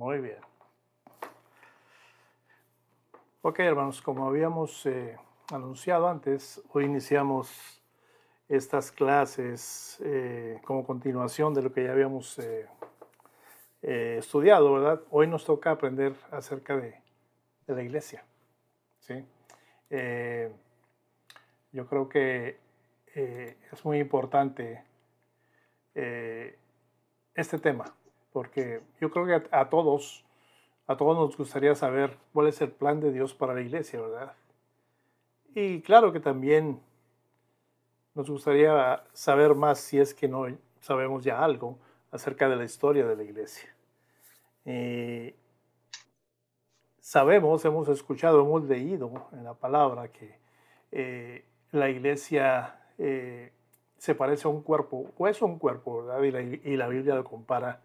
Muy bien. Ok, hermanos, como habíamos eh, anunciado antes, hoy iniciamos estas clases eh, como continuación de lo que ya habíamos eh, estudiado, ¿verdad? Hoy nos toca aprender acerca de, de la iglesia. ¿sí? yo creo que es muy importante este tema porque yo creo que a, todos, a todos nos gustaría saber cuál es el plan de Dios para la iglesia, ¿verdad? Y claro que también nos gustaría saber más si es que no sabemos ya algo acerca de la historia de la iglesia. sabemos, hemos escuchado, hemos leído en la palabra que eh, la iglesia eh, se parece a un cuerpo, o es un cuerpo, ¿verdad? Y la Biblia lo compara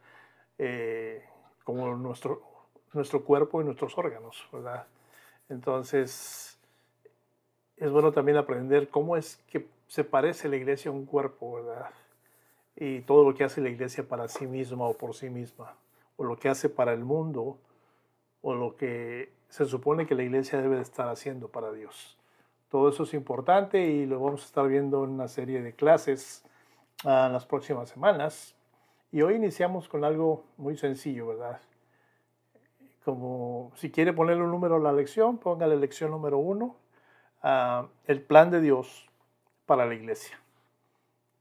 eh, como nuestro, nuestro cuerpo y nuestros órganos, ¿verdad? Entonces, es bueno también aprender cómo es que se parece la iglesia a un cuerpo, ¿verdad? Y todo lo que hace la iglesia para sí misma o por sí misma, o lo que hace para el mundo, o lo que se supone que la iglesia debe de estar haciendo para Dios. Todo eso es importante y lo vamos a estar viendo en una serie de clases en ah, las próximas semanas. Y hoy iniciamos con algo muy sencillo, ¿verdad? Como si quiere ponerle un número a la lección, póngale lección número uno, uh, el plan de Dios para la iglesia.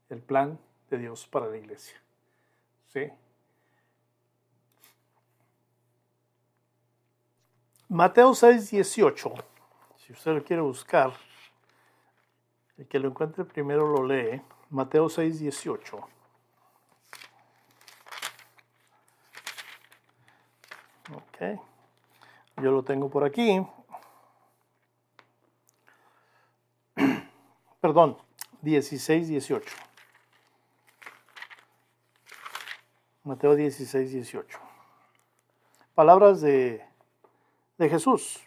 El plan de Dios para la iglesia. ¿Sí? Mateo 6, 18. Si usted lo quiere buscar, el que lo encuentre primero lo lee. Mateo 6, 18. Ok. Yo lo tengo por aquí. Perdón, 16, 18. Mateo 16, 18. Palabras de, de Jesús.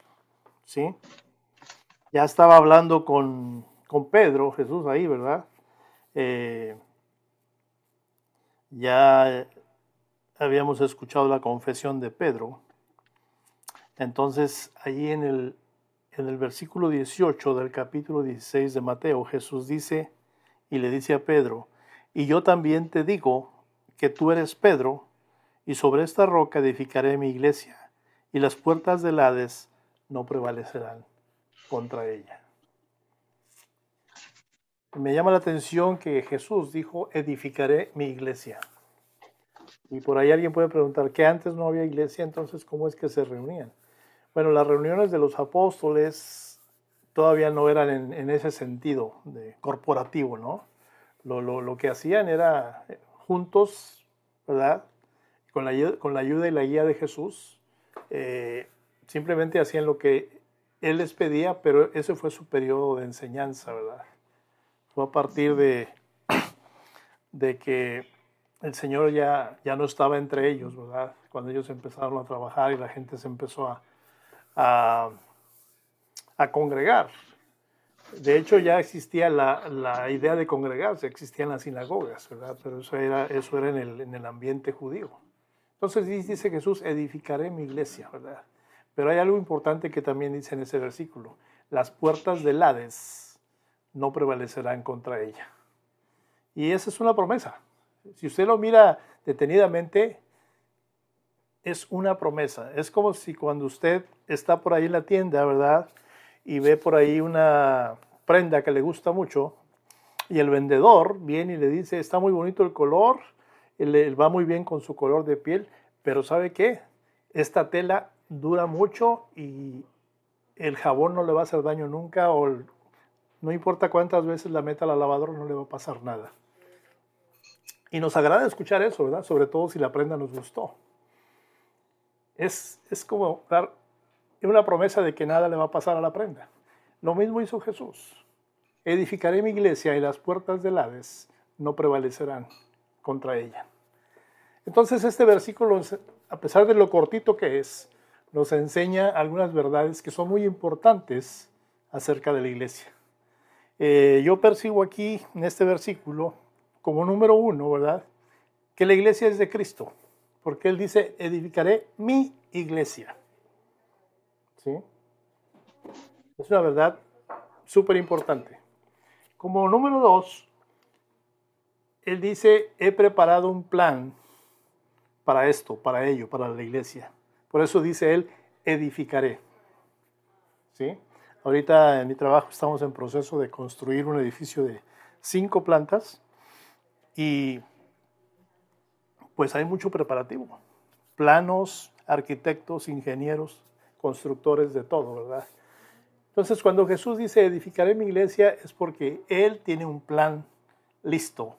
¿Sí? Ya estaba hablando con, con Pedro, Jesús ahí, ¿verdad? Eh, ya habíamos escuchado la confesión de Pedro. Entonces, allí en el, en el versículo 18 del capítulo 16 de Mateo, Jesús dice y le dice a Pedro, y yo también te digo que tú eres Pedro, y sobre esta roca edificaré mi iglesia, y las puertas del Hades no prevalecerán contra ella. Me llama la atención que Jesús dijo, edificaré mi iglesia. Y por ahí alguien puede preguntar, que antes no había iglesia, entonces ¿cómo es que se reunían? Bueno, las reuniones de los apóstoles todavía no eran en, ese sentido corporativo, ¿no? Lo, que hacían era eh, juntos, ¿verdad? Con la, con la ayuda y la guía de Jesús, eh, simplemente hacían lo que Él les pedía, pero ese fue su periodo de enseñanza, ¿verdad? Fue a partir de, de que el Señor ya, ya no estaba entre ellos, ¿verdad? Cuando ellos empezaron a trabajar y la gente se empezó a, a, congregar. De hecho, ya existía la, la, idea de congregarse, existían las sinagogas, ¿verdad? Pero eso era, eso era en, el, en el ambiente judío. Entonces dice Jesús, edificaré mi iglesia, ¿verdad? Pero hay algo importante que también dice en ese versículo, las puertas del Hades no prevalecerán contra ella. Y esa es una promesa. Si usted lo mira detenidamente, es una promesa. Es como si cuando usted está por ahí en la tienda, ¿verdad? Y ve por ahí una prenda que le gusta mucho y el vendedor viene y le dice, está muy bonito el color, él, va muy bien con su color de piel, pero ¿sabe qué? Esta tela dura mucho y el jabón no le va a hacer daño nunca o no importa cuántas veces la meta a la lavadora, no le va a pasar nada. Y nos agrada escuchar eso, ¿verdad? Sobre todo si la prenda nos gustó. Es, es como dar una promesa de que nada le va a pasar a la prenda. Lo mismo hizo Jesús. Edificaré mi iglesia y las puertas del Hades no prevalecerán contra ella. Entonces este versículo, a pesar de lo cortito que es, nos enseña algunas verdades que son muy importantes acerca de la iglesia. Eh, yo percibo aquí en este versículo como número uno, ¿verdad? Que la iglesia es de Cristo Porque Él dice, edificaré mi iglesia. ¿Sí? Es una verdad súper importante. Como número dos, Él dice, he preparado un plan para esto, para ello, para la iglesia. Por eso dice Él, edificaré. ¿Sí? Ahorita en mi trabajo estamos en proceso de construir un edificio de cinco plantas y pues hay mucho preparativo. Planos, arquitectos, ingenieros, constructores de todo, ¿verdad? Entonces cuando Jesús dice edificaré mi iglesia es porque Él tiene un plan listo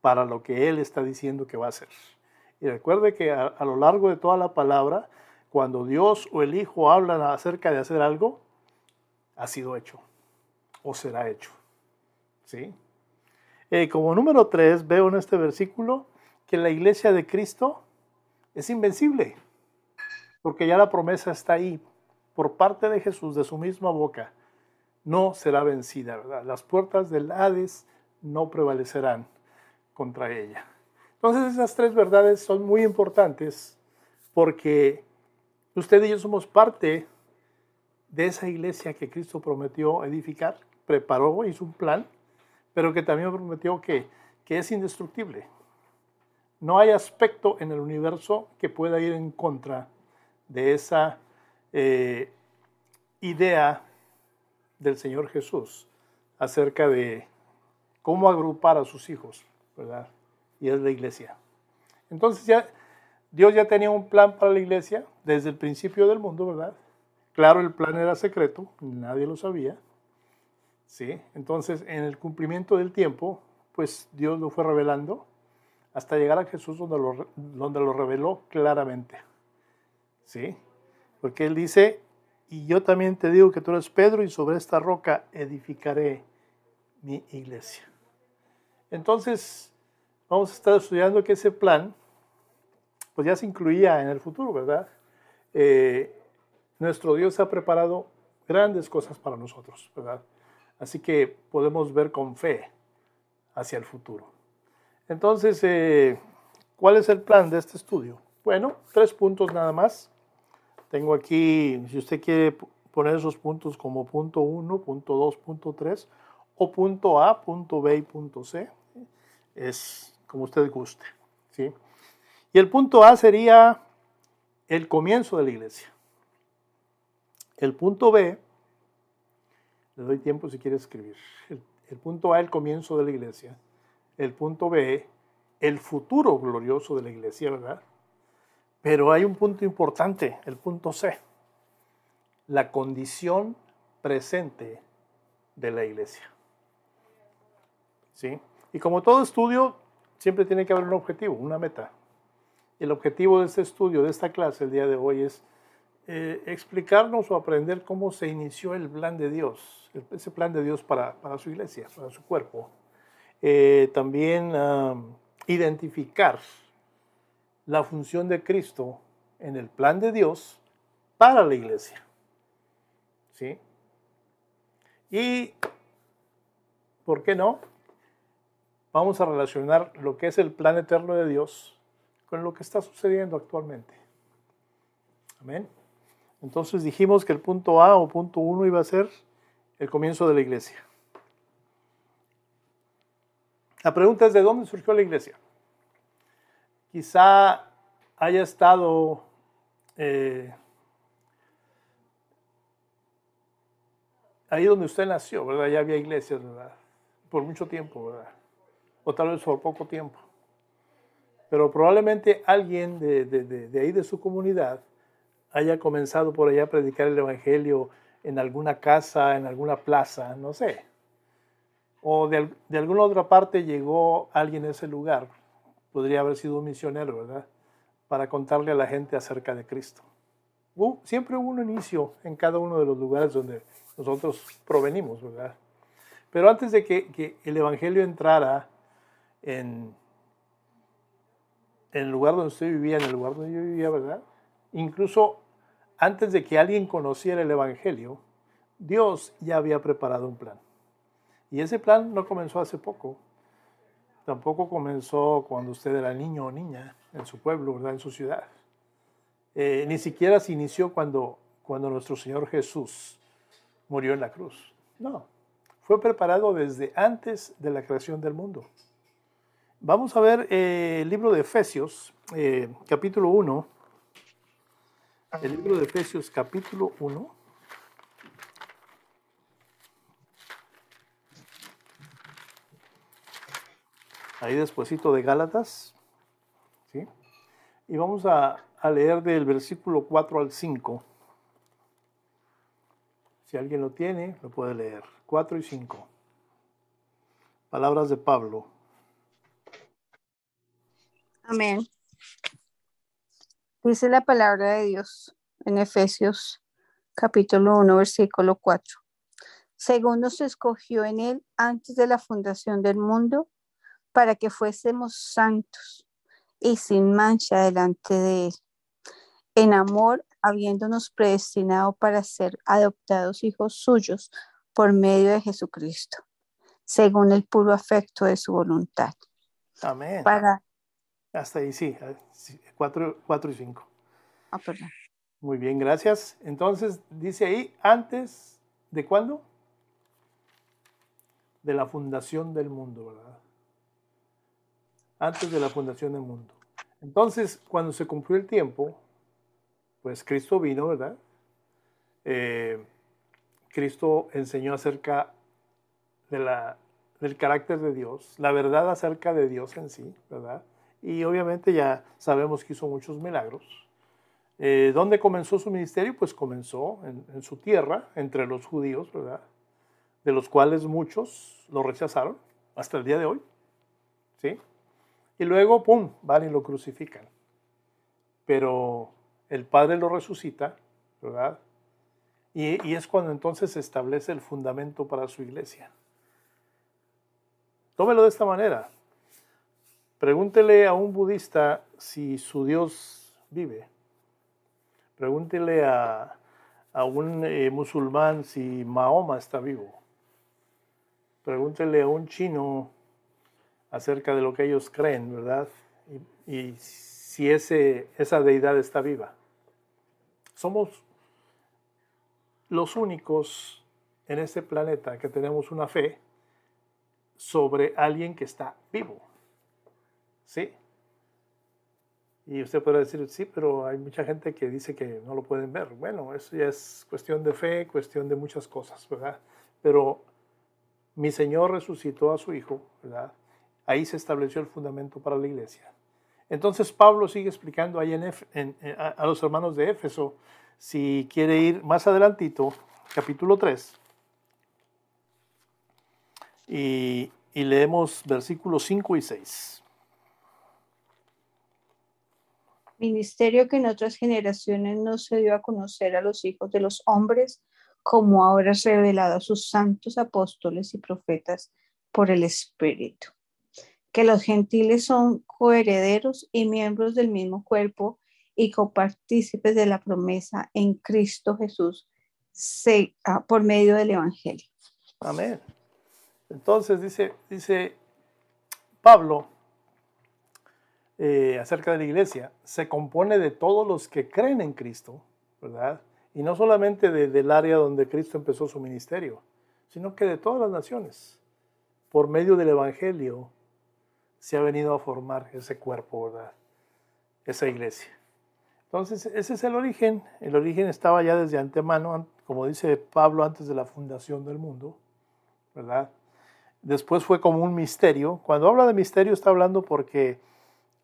para lo que Él está diciendo que va a hacer. Y recuerde que a, a lo largo de toda la palabra, cuando Dios o el Hijo hablan acerca de hacer algo, ha sido hecho o será hecho. ¿Sí? Eh, como número tres, veo en este versículo que la iglesia de Cristo es invencible, porque ya la promesa está ahí por parte de Jesús, de su misma boca. No será vencida, ¿verdad? Las puertas del Hades no prevalecerán contra ella. Entonces esas tres verdades son muy importantes porque usted y yo somos parte de esa iglesia que Cristo prometió edificar, preparó, hizo un plan, pero que también prometió que, que es indestructible. No hay aspecto en el universo que pueda ir en contra de esa eh, idea del Señor Jesús acerca de cómo agrupar a sus hijos, ¿verdad? Y es la iglesia. Entonces ya Dios ya tenía un plan para la iglesia desde el principio del mundo, ¿verdad? Claro, el plan era secreto, nadie lo sabía. ¿sí? Entonces, en el cumplimiento del tiempo, pues Dios lo fue revelando hasta llegar a Jesús donde lo, donde lo reveló claramente. ¿Sí? Porque Él dice, y yo también te digo que tú eres Pedro y sobre esta roca edificaré mi iglesia. Entonces, vamos a estar estudiando que ese plan, pues ya se incluía en el futuro, ¿verdad? Eh, nuestro Dios ha preparado grandes cosas para nosotros, ¿verdad? Así que podemos ver con fe hacia el futuro. Entonces, eh, ¿cuál es el plan de este estudio? Bueno, tres puntos nada más. Tengo aquí, si usted quiere poner esos puntos como punto 1, punto 2, punto 3, o punto A, punto B y punto C, es como usted guste. ¿sí? Y el punto A sería el comienzo de la iglesia. El punto B, le doy tiempo si quiere escribir. El, punto A, el comienzo de la iglesia. El punto B, el futuro glorioso de la iglesia, ¿verdad? Pero hay un punto importante, el punto C, la condición presente de la iglesia. ¿Sí? Y como todo estudio, siempre tiene que haber un objetivo, una meta. El objetivo de este estudio, de esta clase el día de hoy es eh, explicarnos o aprender cómo se inició el plan de Dios, ese plan de Dios para, su iglesia, para su cuerpo. Eh, también identificar la función de Cristo en el plan de Dios para la iglesia. ¿Sí? Y, ¿por qué no? Vamos a relacionar lo que es el plan eterno de Dios con lo que está sucediendo actualmente. Amén. Entonces dijimos que el punto A o punto 1 iba a ser el comienzo de la iglesia. La pregunta es, ¿de dónde surgió la iglesia? Quizá haya estado eh, ahí donde usted nació, ¿verdad? Ya había iglesias, ¿verdad? Por mucho tiempo, ¿verdad? O tal vez por poco tiempo. Pero probablemente alguien de, de ahí de su comunidad haya comenzado por allá a predicar el Evangelio en alguna casa, en alguna plaza, no sé. O de, alguna otra parte llegó alguien a ese lugar, podría haber sido un misionero, ¿verdad? Para contarle a la gente acerca de Cristo. siempre hubo un inicio en cada uno de los lugares donde nosotros provenimos, ¿verdad? Pero antes de que, el Evangelio entrara en, en el lugar donde usted vivía, en el lugar donde yo vivía, ¿verdad? Incluso antes de que alguien conociera el Evangelio, Dios ya había preparado un plan. Y ese plan no comenzó hace poco. Tampoco comenzó cuando usted era niño o niña en su pueblo, ¿verdad? En su ciudad. Eh, ni siquiera se inició cuando, cuando nuestro Señor Jesús murió en la cruz. No, fue preparado desde antes de la creación del mundo. Vamos a ver eh, el libro de Efesios, eh, capítulo 1. El libro de Efesios, capítulo 1. Ahí despuesito de Gálatas. ¿sí? Y vamos a, a leer del versículo 4 al 5. Si alguien lo tiene, lo puede leer. 4 y 5. Palabras de Pablo. Amén. Dice la palabra de Dios en Efesios capítulo 1, versículo 4. Según nos escogió en él antes de la fundación del mundo, para que fuésemos santos y sin mancha delante de él en amor, habiéndonos predestinado para ser adoptados hijos suyos por medio de Jesucristo, según el puro afecto de su voluntad. Amén. Para, Hasta ahí sí, 4, y 5. ah, perdón. Muy bien, gracias. Entonces, dice ahí, antes de cuándo? De la fundación del mundo, ¿verdad? Antes de la fundación del mundo. Entonces, cuando se cumplió el tiempo, pues Cristo vino, ¿verdad? Eh, Cristo enseñó acerca de la, del carácter de Dios, la verdad acerca de Dios en sí, ¿verdad? Y obviamente ya sabemos que hizo muchos milagros. Eh, ¿Dónde comenzó su ministerio? Pues comenzó en, en, su tierra, entre los judíos, ¿verdad? De los cuales muchos lo rechazaron hasta el día de hoy, ¿sí? Y luego, ¡pum!, van y lo crucifican. Pero el Padre lo resucita, ¿verdad? Y, es cuando entonces se establece el fundamento para su iglesia. Tómelo de esta manera. Pregúntele a un budista si su Dios vive. Pregúntele a, a un eh, musulmán si Mahoma está vivo. Pregúntele a un chino acerca de lo que ellos creen, ¿verdad? Y, si ese, esa deidad está viva. Somos los únicos en este planeta que tenemos una fe sobre alguien que está vivo. ¿Sí? Y usted podrá decir, sí, pero hay mucha gente que dice que no lo pueden ver. Bueno, eso ya es cuestión de fe, cuestión de muchas cosas, ¿verdad? Pero mi Señor resucitó a su Hijo, ¿verdad? Ahí se estableció el fundamento para la iglesia. Entonces Pablo sigue explicando ahí en, a, los hermanos de Éfeso, si quiere ir más adelantito, capítulo 3, y, y leemos versículos 5 y 6. Ministerio que en otras generaciones no se dio a conocer a los hijos de los hombres, como ahora es revelado a sus santos apóstoles y profetas por el Espíritu que los gentiles son coherederos y miembros del mismo cuerpo y copartícipes de la promesa en Cristo Jesús ah, por medio del Evangelio. Amén. Entonces dice, dice Pablo eh, acerca de la iglesia, se compone de todos los que creen en Cristo, ¿verdad? Y no solamente de, del área donde Cristo empezó su ministerio, sino que de todas las naciones, por medio del Evangelio se ha venido a formar ese cuerpo, ¿verdad? Esa iglesia. Entonces, ese es el origen. El origen estaba ya desde antemano, como dice Pablo, antes de la fundación del mundo, ¿verdad? Después fue como un misterio. Cuando habla de misterio está hablando porque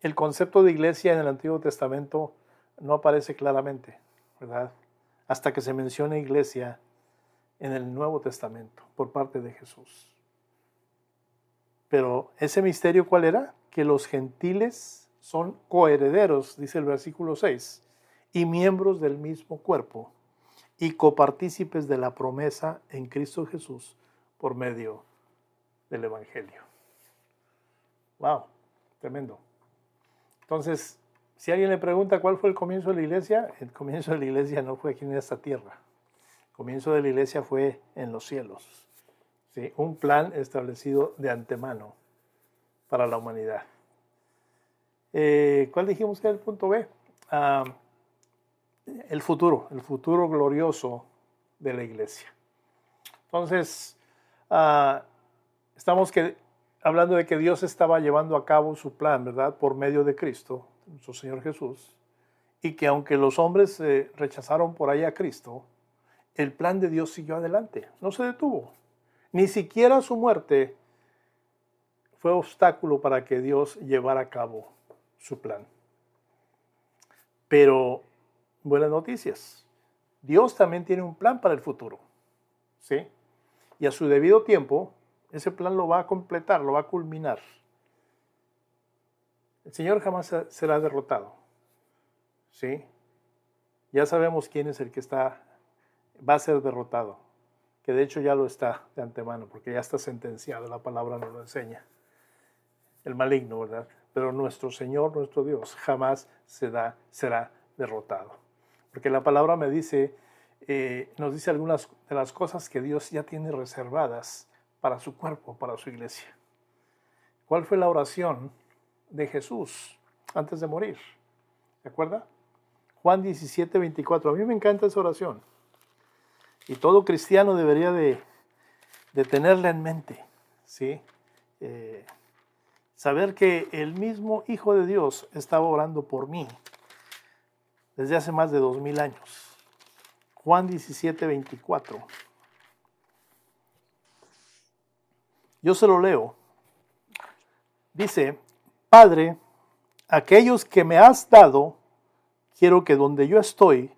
el concepto de iglesia en el Antiguo Testamento no aparece claramente, ¿verdad? Hasta que se menciona iglesia en el Nuevo Testamento por parte de Jesús. Pero ese misterio, ¿cuál era? Que los gentiles son coherederos, dice el versículo 6, y miembros del mismo cuerpo, y copartícipes de la promesa en Cristo Jesús por medio del Evangelio. ¡Wow! Tremendo. Entonces, si alguien le pregunta cuál fue el comienzo de la iglesia, el comienzo de la iglesia no fue aquí en esta tierra. El comienzo de la iglesia fue en los cielos. Un plan establecido de antemano para la humanidad. Eh, ¿Cuál dijimos que era el punto B? Ah, el futuro, el futuro glorioso de la iglesia. Entonces, ah, estamos hablando de que Dios estaba llevando a cabo su plan, ¿verdad? Por medio de Cristo, nuestro Señor Jesús, y que aunque los hombres eh, rechazaron por ahí a Cristo, el plan de Dios siguió adelante, no se detuvo. Ni siquiera su muerte fue obstáculo para que Dios llevara a cabo su plan. Pero buenas noticias. Dios también tiene un plan para el futuro. ¿Sí? Y a su debido tiempo, ese plan lo va a completar, lo va a culminar. El Señor jamás será derrotado. ¿Sí? Ya sabemos quién es el que está, va a ser derrotado. Que de hecho ya lo está de antemano, porque ya está sentenciado, la palabra nos lo enseña. El maligno, ¿verdad? Pero nuestro Señor, nuestro Dios, jamás será, será derrotado. Porque la palabra me dice, eh, nos dice algunas de las cosas que Dios ya tiene reservadas para su cuerpo, para su iglesia. ¿Cuál fue la oración de Jesús antes de morir? ¿De acuerdo? Juan 17, 24. A mí me encanta esa oración. Y todo cristiano debería de, tenerla en mente. ¿sí? Eh, saber que el mismo Hijo de Dios estaba orando por mí desde hace más de dos mil años. Juan 17, 24. Yo se lo leo. Dice, Padre, aquellos que me has dado, quiero que donde yo estoy,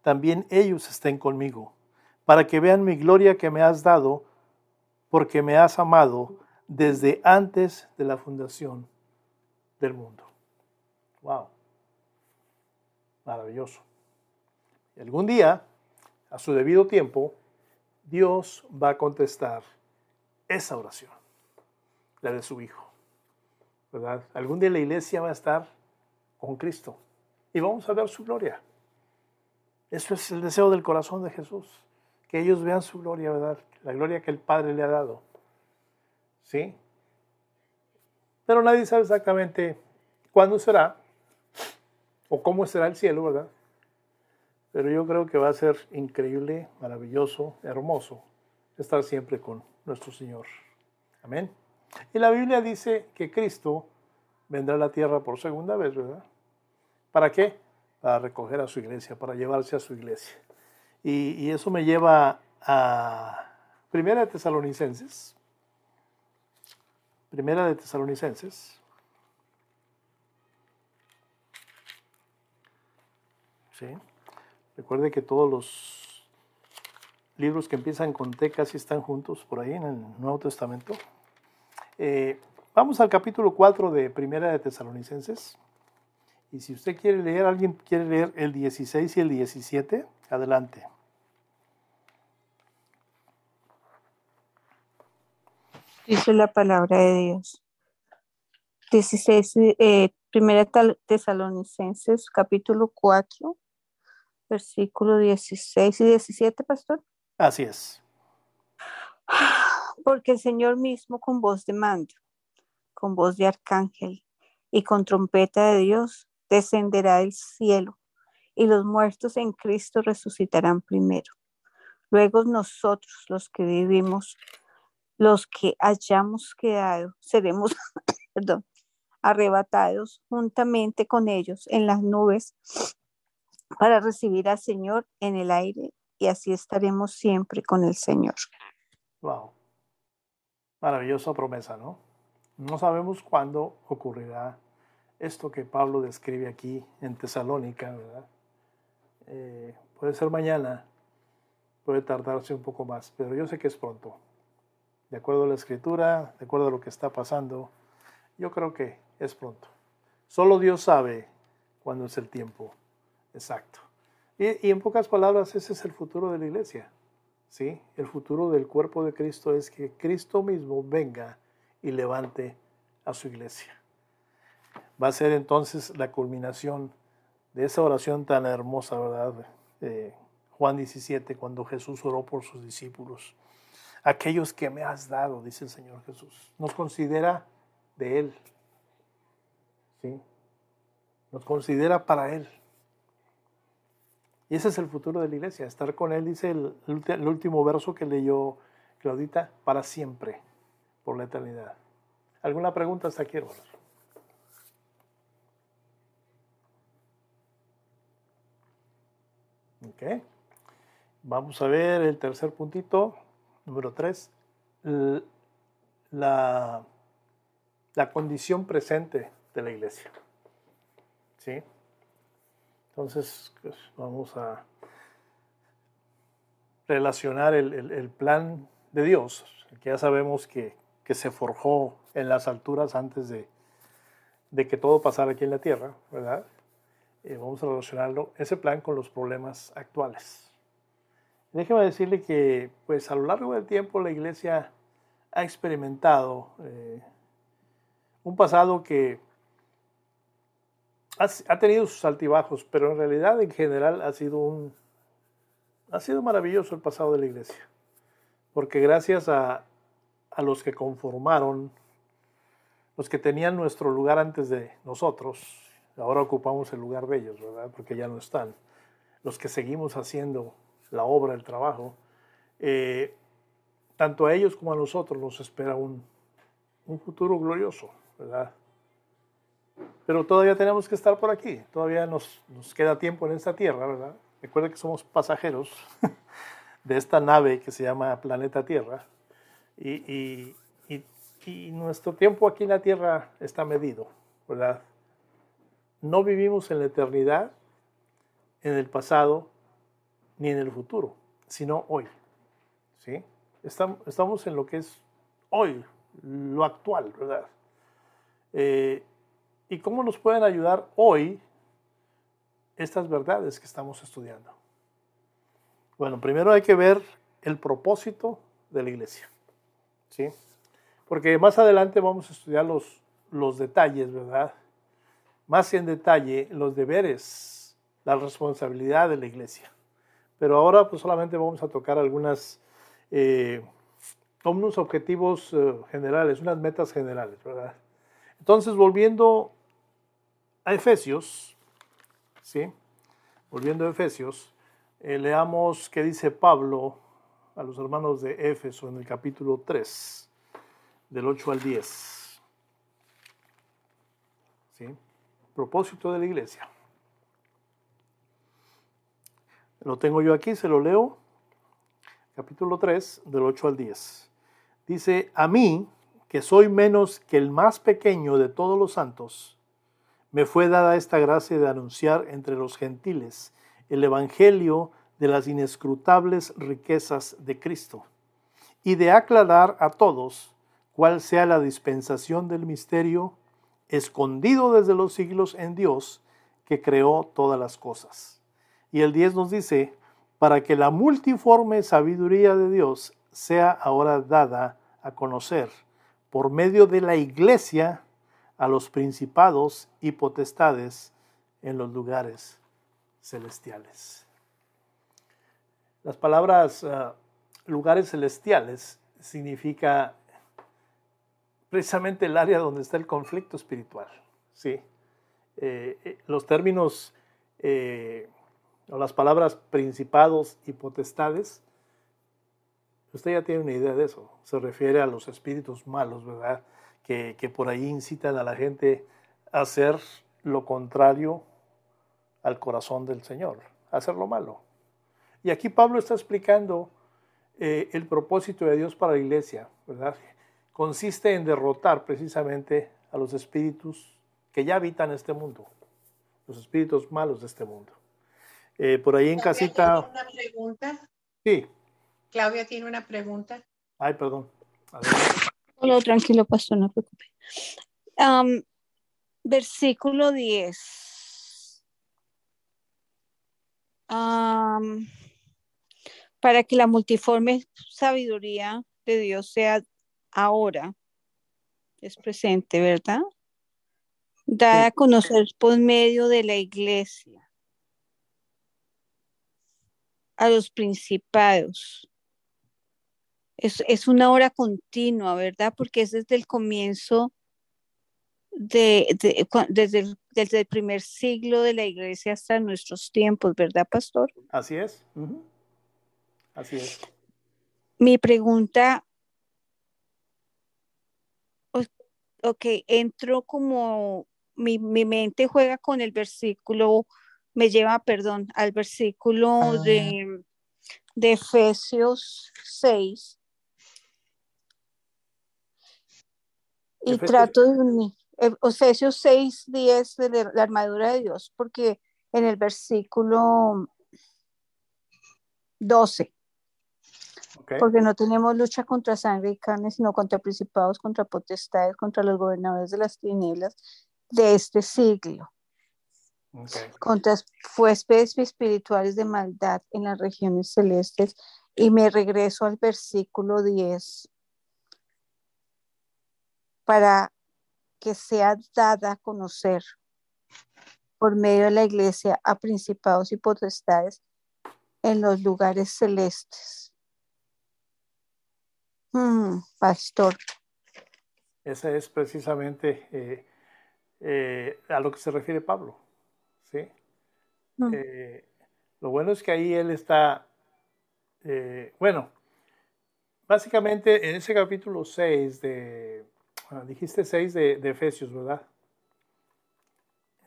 también ellos estén conmigo, para que vean mi gloria que me has dado, porque me has amado desde antes de la fundación del mundo. Wow maravilloso. Y algún día, a su debido tiempo, Dios va a contestar esa oración, la de su Hijo. ¿Verdad? Algún día la iglesia va a estar con Cristo y vamos a ver su gloria. Eso es el deseo del corazón de Jesús, que ellos vean su gloria, ¿verdad? La gloria que el Padre le ha dado. ¿Sí? Pero nadie sabe exactamente cuándo será, o cómo será el cielo, ¿verdad? Pero yo creo que va a ser increíble, maravilloso, hermoso estar siempre con nuestro Señor. Amén. Y la Biblia dice que Cristo vendrá a la tierra por segunda vez, ¿verdad? ¿Para qué? Para recoger a su iglesia, para llevarse a su iglesia. Y, eso me lleva a Primera de Tesalonicenses. Primera de Tesalonicenses. Recuerde que todos los libros que empiezan con T casi están juntos por ahí en el Nuevo Testamento. Eh, vamos al capítulo 4 de Primera de Tesalonicenses. Y si usted quiere leer, alguien quiere leer el 16 y el 17, adelante. Dice la palabra de Dios. 16, eh, Primera Tesalonicenses, capítulo 4, versículo 16 y 17, pastor. Así es. Porque el Señor mismo con voz de mando, con voz de arcángel y con trompeta de Dios descenderá del cielo y los muertos en Cristo resucitarán primero. Luego nosotros, los que vivimos, los que hayamos quedado, seremos, perdón, arrebatados juntamente con ellos en las nubes para recibir al Señor en el aire y así estaremos siempre con el Señor. Wow. Maravillosa promesa, ¿no? No sabemos cuándo ocurrirá esto que Pablo describe aquí en Tesalónica, ¿verdad? Eh, puede ser mañana, puede tardarse un poco más, pero yo sé que es pronto. De acuerdo a la escritura, de acuerdo a lo que está pasando, yo creo que es pronto. Solo Dios sabe cuándo es el tiempo Exacto. Y, en pocas palabras, ese es el futuro de la iglesia. ¿sí? El futuro del cuerpo de Cristo es que Cristo mismo venga y levante a su iglesia. Va a ser entonces la culminación de esa oración tan hermosa, ¿verdad? Juan 17, cuando Jesús oró por sus discípulos. Aquellos que me has dado, dice el Señor Jesús. Nos considera de Él. ¿Sí? Nos considera para Él. Y ese es el futuro de la iglesia, estar con Él, dice el, último verso que leyó Claudita, para siempre, por la eternidad. ¿Alguna pregunta hasta aquí, hermanos? Ok. Vamos a ver el tercer puntito, número tres, la, la condición presente de la iglesia. ¿Sí? Entonces, pues, vamos a relacionar el, plan de Dios, que ya sabemos que, se forjó en las alturas antes de, que todo pasara aquí en la tierra, ¿verdad? Eh, vamos a relacionarlo, ese plan con los problemas actuales. Déjeme decirle que, pues a lo largo del tiempo la iglesia ha experimentado eh, un pasado que ha, tenido sus altibajos, pero en realidad en general ha sido un ha sido maravilloso el pasado de la iglesia, porque gracias a, a los que conformaron, los que tenían nuestro lugar antes de nosotros, ahora ocupamos el lugar de ellos, ¿verdad? Porque ya no están. Los que seguimos haciendo la obra, el trabajo, eh, tanto a ellos como a nosotros nos espera un, un futuro glorioso, ¿verdad? Pero todavía tenemos que estar por aquí, todavía nos, nos queda tiempo en esta tierra, ¿verdad? Recuerda que somos pasajeros de esta nave que se llama Planeta Tierra y, y, y, y, nuestro tiempo aquí en la Tierra está medido, ¿verdad? No vivimos en la eternidad, en el pasado, ni en el futuro, sino hoy, ¿sí? Estamos, en lo que es hoy, lo actual, ¿verdad? Eh, ¿Y cómo nos pueden ayudar hoy estas verdades que estamos estudiando? Bueno, primero hay que ver el propósito de la iglesia. ¿Sí? Porque más adelante vamos a estudiar los, los detalles, ¿verdad? Más en detalle los deberes, la responsabilidad de la iglesia. Pero ahora pues solamente vamos a tocar algunas, eh, objetivos eh, generales, unas metas generales, ¿verdad? Entonces, volviendo a Efesios, ¿sí? Volviendo a Efesios, eh, leamos qué dice Pablo a los hermanos de Éfeso en el capítulo 3, del 8 al 10. ¿Sí? Propósito de la iglesia. Lo tengo yo aquí, se lo leo. Capítulo 3, del 8 al 10. Dice, a mí, que soy menos que el más pequeño de todos los santos, me fue dada esta gracia de anunciar entre los gentiles el Evangelio de las inescrutables riquezas de Cristo y de aclarar a todos cuál sea la dispensación del misterio escondido desde los siglos en Dios que creó todas las cosas. Y el 10 nos dice, para que la multiforme sabiduría de Dios sea ahora dada a conocer por medio de la iglesia a los principados y potestades en los lugares celestiales. Las palabras ah, lugares celestiales significa precisamente el área donde está el conflicto espiritual. ¿sí? Eh, eh, los términos eh, o las palabras principados y potestades, usted ya tiene una idea de eso. Se refiere a los espíritus malos, ¿verdad? que, por ahí incitan a la gente a hacer lo contrario al corazón del Señor, a hacer lo malo. Y aquí Pablo está explicando eh, el propósito de Dios para la iglesia, ¿verdad? Consiste en derrotar precisamente a los espíritus que ya habitan este mundo, los espíritus malos de este mundo. Eh, por ahí en casita. ¿Tiene una pregunta? Sí. Claudia tiene una pregunta. Ay, perdón. No, tranquilo, pastor, no preocupe. versículo 10. para que la multiforme sabiduría de Dios sea ahora, es presente, ¿verdad? Da a conocer por medio de la iglesia a los principados es, una hora continua, ¿verdad? Porque es desde el comienzo de, de- desde, el, desde el primer siglo de la iglesia hasta nuestros tiempos, ¿verdad, pastor? Así es. Así es. Mi pregunta, ok, entró como mi, mi mente juega con el versículo, me lleva, perdón, al versículo de, de Efesios 6. Y Efesios- trato de unir eh, Efesios 6, 10 de la armadura de Dios, porque en el versículo 12 Ok. porque no tenemos lucha contra sangre y carne, sino contra principados, contra potestades, contra los gobernadores de las tinieblas de este siglo, ok. contra huéspedes espirituales de maldad en las regiones celestes. Y me regreso al versículo 10 para que sea dada a conocer por medio de la iglesia a principados y potestades en los lugares celestes. Mm, pastor, Ese es precisamente eh, eh, a lo que se refiere Pablo. ¿Sí? Mm. Eh, lo bueno es que ahí él está, eh, bueno, básicamente en ese capítulo 6 de, bueno, dijiste 6 de, de Efesios, ¿verdad?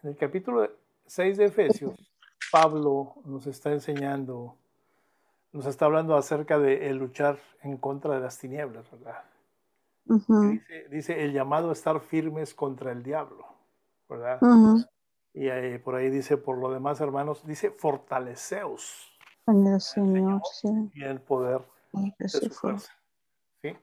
En el capítulo 6 de Efesios, Pablo nos está enseñando, nos está hablando acerca de el luchar en contra de las tinieblas, ¿verdad? Dice, dice el llamado a estar firmes contra el diablo, ¿verdad? ujú. Y ahí- por ahí dice, por lo demás, hermanos, dice, fortaleceos En el Señor, sí. y el poder de se su fue. fuerza. ¿sí?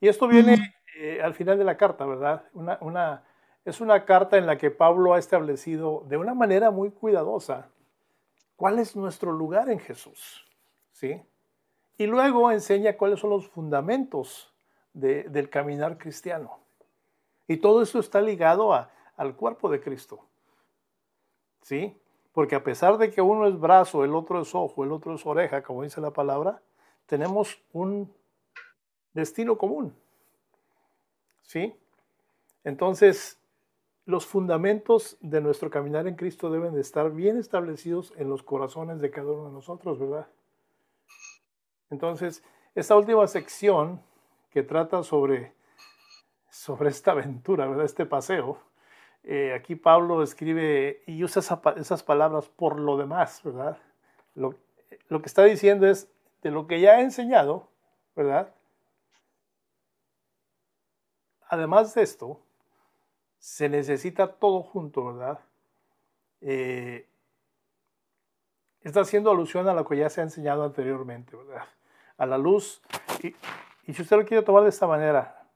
Y esto viene eh, al final de la carta, ¿verdad? Una, una, es una carta en la que Pablo ha establecido de una manera muy cuidadosa cuál es nuestro lugar en Jesús, ¿sí? Y luego enseña cuáles son los fundamentos de- del caminar cristiano. Y todo eso está ligado a- al cuerpo de Cristo, ¿sí? Porque a pesar de que uno es brazo, el otro es ojo, el otro es oreja, como dice la palabra, tenemos un destino común. ¿Sí? Entonces, los fundamentos de nuestro caminar en Cristo deben de estar bien establecidos en los corazones de cada uno de nosotros, ¿verdad? Entonces, esta última sección que trata sobre, sobre esta aventura, ¿verdad? Este paseo, eh, aquí Pablo escribe y usa esas palabras por lo demás, ¿verdad? Lo, que está diciendo es de lo que ya he enseñado, ¿verdad? Además de esto, se necesita todo junto, ¿verdad? Eh, está haciendo alusión a lo que ya se ha enseñado anteriormente, ¿verdad? A la luz, y si usted lo quiere tomar de esta manera,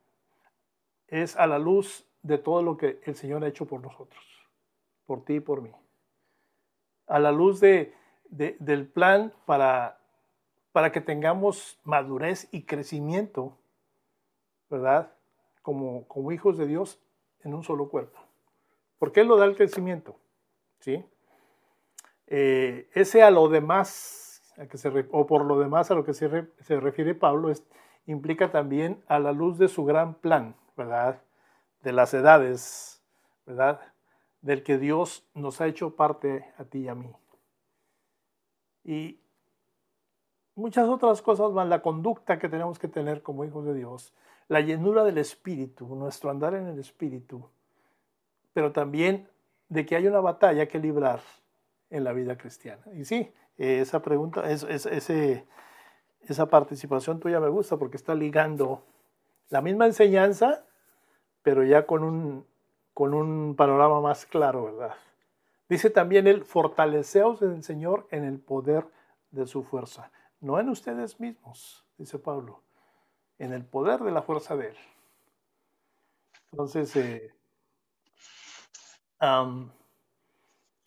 es a la luz de todo lo que el Señor ha hecho por nosotros, por ti y por mí. A la luz de, de- del plan para, para que tengamos madurez y crecimiento, ¿verdad? Como, como hijos de Dios en un solo cuerpo. ¿Por qué Él lo da el crecimiento? ¿Sí? Eh, ese a lo demás, a que se o por lo demás a lo que se, se refiere Pablo, implica también a la luz de su gran plan, ¿verdad? De las edades, ¿verdad? Del que Dios nos ha hecho parte a ti y a mí. Y muchas otras cosas más, la conducta que tenemos que tener como hijos de Dios, la llenura del Espíritu, nuestro andar en el Espíritu, pero también de que hay una batalla que librar en la vida cristiana. Y sí, esa pregunta, esa participación tuya me gusta porque está ligando la misma enseñanza, pero ya con un, con un panorama más claro, ¿verdad? Dice también el fortaleceos en el Señor en el poder de su fuerza, no en ustedes mismos, dice Pablo, en el poder de la fuerza de Él. Entonces, eh,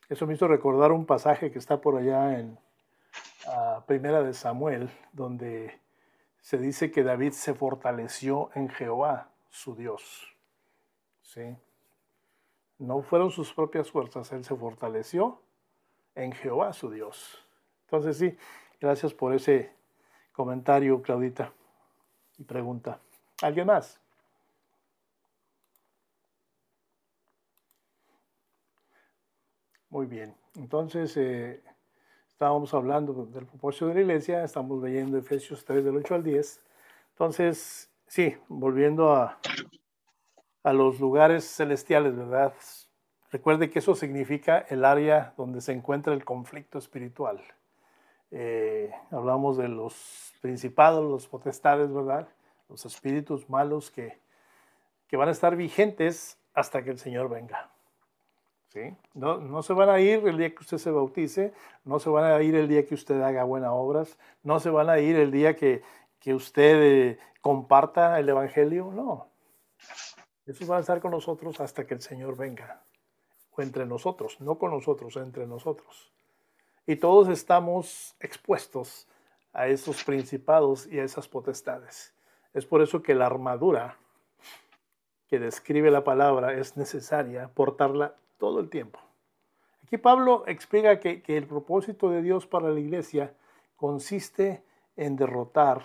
eso me hizo recordar un pasaje que está por allá en ah, Primera de Samuel, donde se dice que David se fortaleció en Jehová, su Dios. ¿Sí? No fueron sus propias fuerzas, él se fortaleció en Jehová, su Dios. Entonces sí, gracias por ese comentario, Claudita, y pregunta. ¿Alguien más? Muy bien. Entonces, eh, estábamos hablando del propósito de la iglesia, estamos leyendo Efesios 3 del 8 al 10. Entonces, sí, volviendo a, a los lugares celestiales, ¿verdad? Recuerde que eso significa el área donde se encuentra el conflicto espiritual. Eh, hablamos de los principados, los potestades, ¿verdad? Los espíritus malos que, que van a estar vigentes hasta que el Señor venga. ¿Sí? No, no, se van a ir el día que usted se bautice, no se van a ir el día que usted haga buenas obras, no se van a ir el día que, que usted eh, comparta el Evangelio, no. Esos van a estar con nosotros hasta que el Señor venga, o entre nosotros, no con nosotros, entre nosotros. Y todos estamos expuestos a esos principados y a esas potestades. Es por eso que la armadura que describe la palabra es necesaria portarla todo el tiempo. Aquí Pablo explica que, que el propósito de Dios para la iglesia consiste en derrotar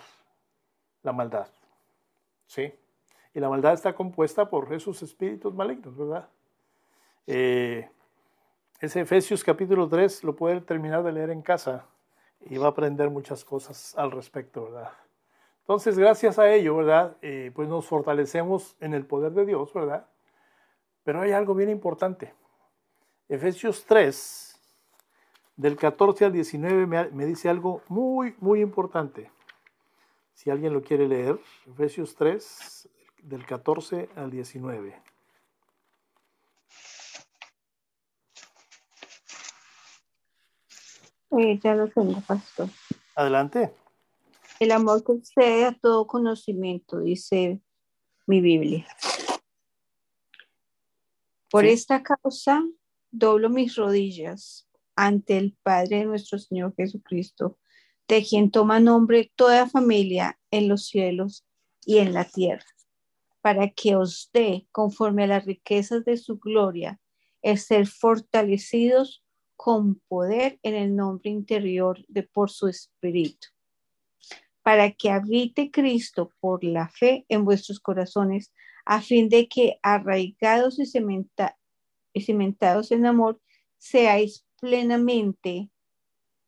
la maldad. ¿Sí? Y la maldad está compuesta por esos espíritus malignos, ¿verdad? Eh, ese Efesios capítulo 3 lo puede terminar de leer en casa y va a aprender muchas cosas al respecto, ¿verdad? Entonces, gracias a ello, ¿verdad? Eh, pues nos fortalecemos en el poder de Dios, ¿verdad? Pero hay algo bien importante. Efesios 3, del 14 al 19, me, me dice algo muy, muy importante. Si alguien lo quiere leer, Efesios 3, del 14 al 19. Eh, ya lo tengo, pastor. Adelante. El amor que excede a todo conocimiento, dice mi Biblia. Por Sí. esta causa doblo mis rodillas ante el Padre de nuestro Señor Jesucristo, de quien toma nombre toda familia en los cielos y en la tierra, para que os dé, conforme a las riquezas de su gloria, el ser fortalecidos con poder en el nombre interior de por su espíritu, para que habite Cristo por la fe en vuestros corazones, a fin de que arraigados y, cementa- y cimentados en amor, seáis plenamente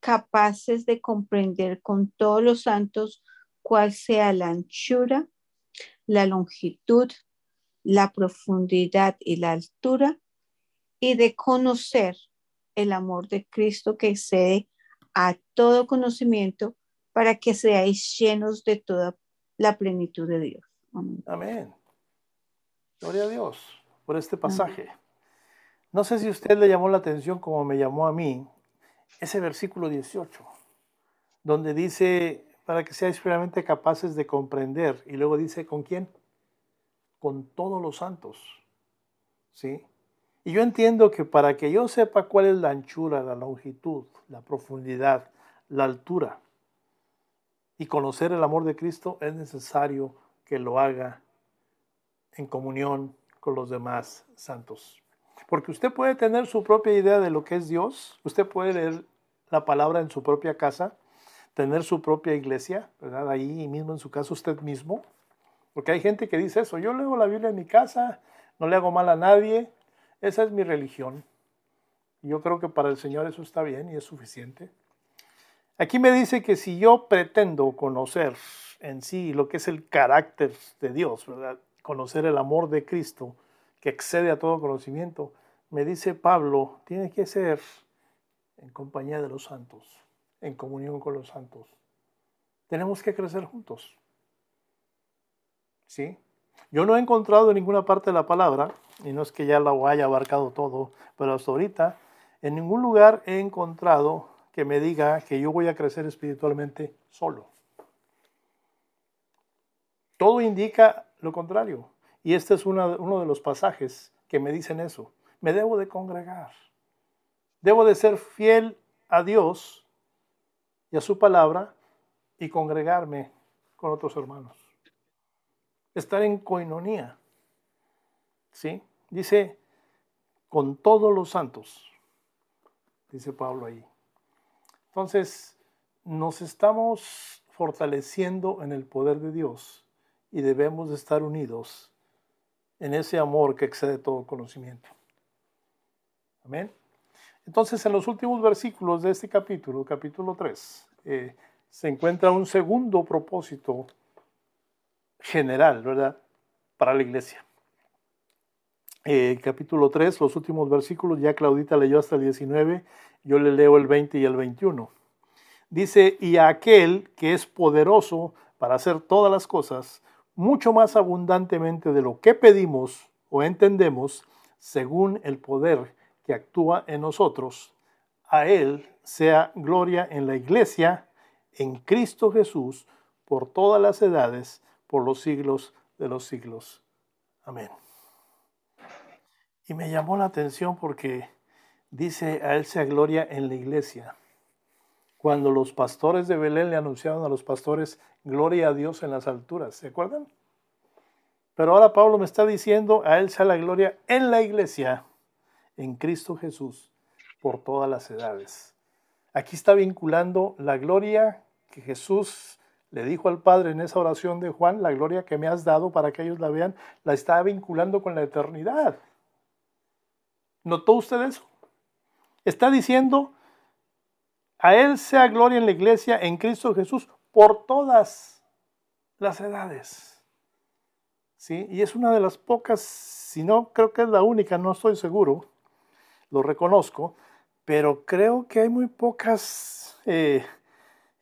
capaces de comprender con todos los santos cuál sea la anchura, la longitud, la profundidad y la altura, y de conocer el amor de Cristo que excede a todo conocimiento para que seáis llenos de toda la plenitud de Dios. Amén. Amén. Gloria a Dios por este pasaje. No sé si usted le llamó la atención como me llamó a mí ese versículo 18, donde dice, para que seáis plenamente capaces de comprender, y luego dice, ¿con quién? Con todos los santos. ¿Sí? Y yo entiendo que para que yo sepa cuál es la anchura, la longitud, la profundidad, la altura, y conocer el amor de Cristo, es necesario que lo haga en comunión con los demás santos. Porque usted puede tener su propia idea de lo que es Dios, usted puede leer la palabra en su propia casa, tener su propia iglesia, ¿verdad? Ahí mismo en su casa usted mismo. Porque hay gente que dice eso, yo leo la Biblia en mi casa, no le hago mal a nadie, esa es mi religión. Yo creo que para el Señor eso está bien y es suficiente. Aquí me dice que si yo pretendo conocer en sí lo que es el carácter de Dios, ¿verdad? Conocer el amor de Cristo que excede a todo conocimiento, me dice Pablo, tiene que ser en compañía de los santos, en comunión con los santos. Tenemos que crecer juntos. ¿Sí? Yo no he encontrado en ninguna parte de la palabra, y no es que ya lo haya abarcado todo, pero hasta ahorita en ningún lugar he encontrado que me diga que yo voy a crecer espiritualmente solo. Todo indica lo contrario. Y este es uno de los pasajes que me dicen eso. Me debo de congregar. Debo de ser fiel a Dios y a su palabra y congregarme con otros hermanos. Estar en coinonía. ¿Sí? Dice, con todos los santos. Dice Pablo ahí. Entonces, nos estamos fortaleciendo en el poder de Dios y debemos de estar unidos en ese amor que excede todo conocimiento. Amén. Entonces, en los últimos versículos de este capítulo, capítulo 3, eh, se encuentra un segundo propósito general, ¿verdad? Para la iglesia. Eh, capítulo 3, los últimos versículos, ya Claudita leyó hasta el 19, yo le leo el 20 y el 21. Dice, y aquel que es poderoso para hacer todas las cosas, mucho más abundantemente de lo que pedimos o entendemos, según el poder que actúa en nosotros, a Él sea gloria en la iglesia, en Cristo Jesús, por todas las edades, por los siglos de los siglos. Amén. Y me llamó la atención porque dice a Él sea gloria en la iglesia. Cuando los pastores de Belén le anunciaron a los pastores gloria a Dios en las alturas, ¿se acuerdan? Pero ahora Pablo me está diciendo a Él sea la gloria en la iglesia, en Cristo Jesús, por todas las edades. Aquí está vinculando la gloria que Jesús le dijo al Padre en esa oración de Juan, la gloria que me has dado para que ellos la vean, la está vinculando con la eternidad. ¿Notó usted eso? Está diciendo, a Él sea gloria en la iglesia, en Cristo Jesús, por todas las edades. ¿Sí? Y es una de las pocas, si no creo que es la única, no estoy seguro, lo reconozco, pero creo que hay muy pocas, eh,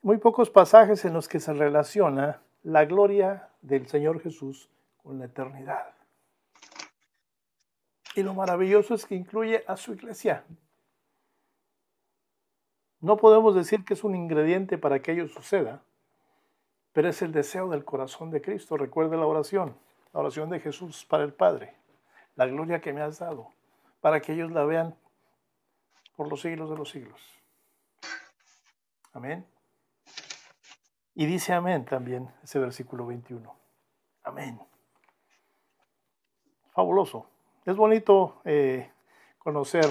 muy pocos pasajes en los que se relaciona la gloria del Señor Jesús con la eternidad. Y lo maravilloso es que incluye a su iglesia. No podemos decir que es un ingrediente para que ello suceda, pero es el deseo del corazón de Cristo. Recuerde la oración, la oración de Jesús para el Padre, la gloria que me has dado, para que ellos la vean por los siglos de los siglos. Amén. Y dice amén también ese versículo 21. Amén. Fabuloso. Es bonito eh, conocer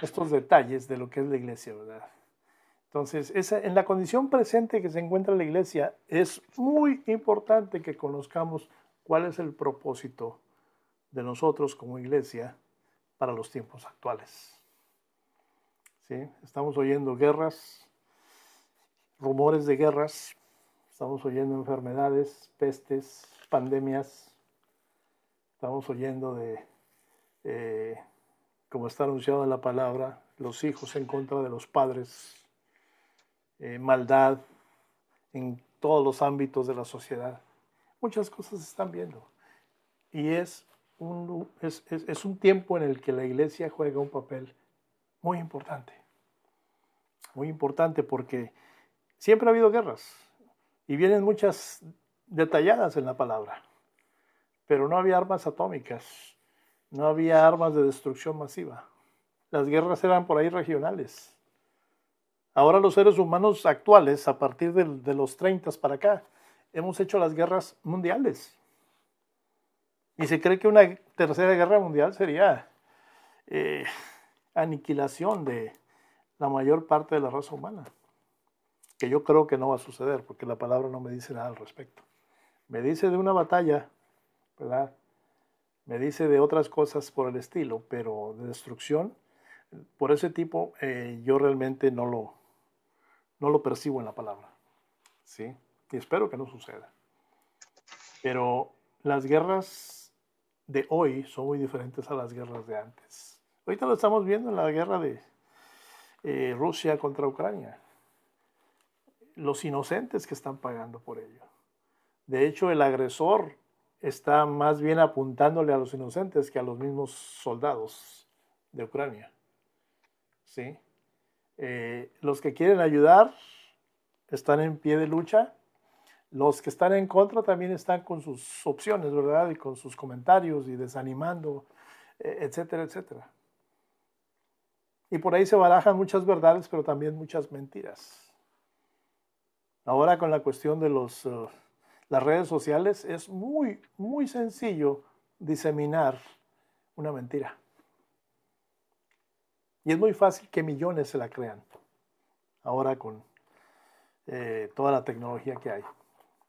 estos detalles de lo que es la iglesia, ¿verdad? Entonces, en la condición presente que se encuentra la iglesia, es muy importante que conozcamos cuál es el propósito de nosotros como iglesia para los tiempos actuales. ¿Sí? Estamos oyendo guerras, rumores de guerras, estamos oyendo enfermedades, pestes, pandemias, estamos oyendo de eh, como está anunciado en la palabra, los hijos en contra de los padres, eh, maldad en todos los ámbitos de la sociedad. Muchas cosas se están viendo. Y es es un tiempo en el que la iglesia juega un papel muy importante. Muy importante porque siempre ha habido guerras y vienen muchas detalladas en la palabra, pero no había armas atómicas, no había armas de destrucción masiva. Las guerras eran por ahí regionales. Ahora los seres humanos actuales, a partir de, los 30 para acá, hemos hecho las guerras mundiales. Y se cree que una tercera guerra mundial sería eh, aniquilación de la mayor parte de la raza humana. Que yo creo que no va a suceder, porque la palabra no me dice nada al respecto. Me dice de una batalla, ¿verdad? me dice de otras cosas por el estilo, pero de destrucción, por ese tipo, eh, yo realmente no lo, no lo percibo en la palabra. ¿sí? Y espero que no suceda. Pero las guerras de hoy son muy diferentes a las guerras de antes. Ahorita lo estamos viendo en la guerra de eh, Rusia contra Ucrania. Los inocentes que están pagando por ello. De hecho, el agresor está más bien apuntándole a los inocentes que a los mismos soldados de Ucrania. ¿Sí? Eh, los que quieren ayudar están en pie de lucha. Los que están en contra también están con sus opciones, ¿verdad? Y con sus comentarios y desanimando, eh, etcétera, etcétera. Y por ahí se barajan muchas verdades, pero también muchas mentiras. Ahora con la cuestión de los... Uh, las redes sociales es muy, muy sencillo diseminar una mentira. Y es muy fácil que millones se la crean. Ahora con eh, toda la tecnología que hay.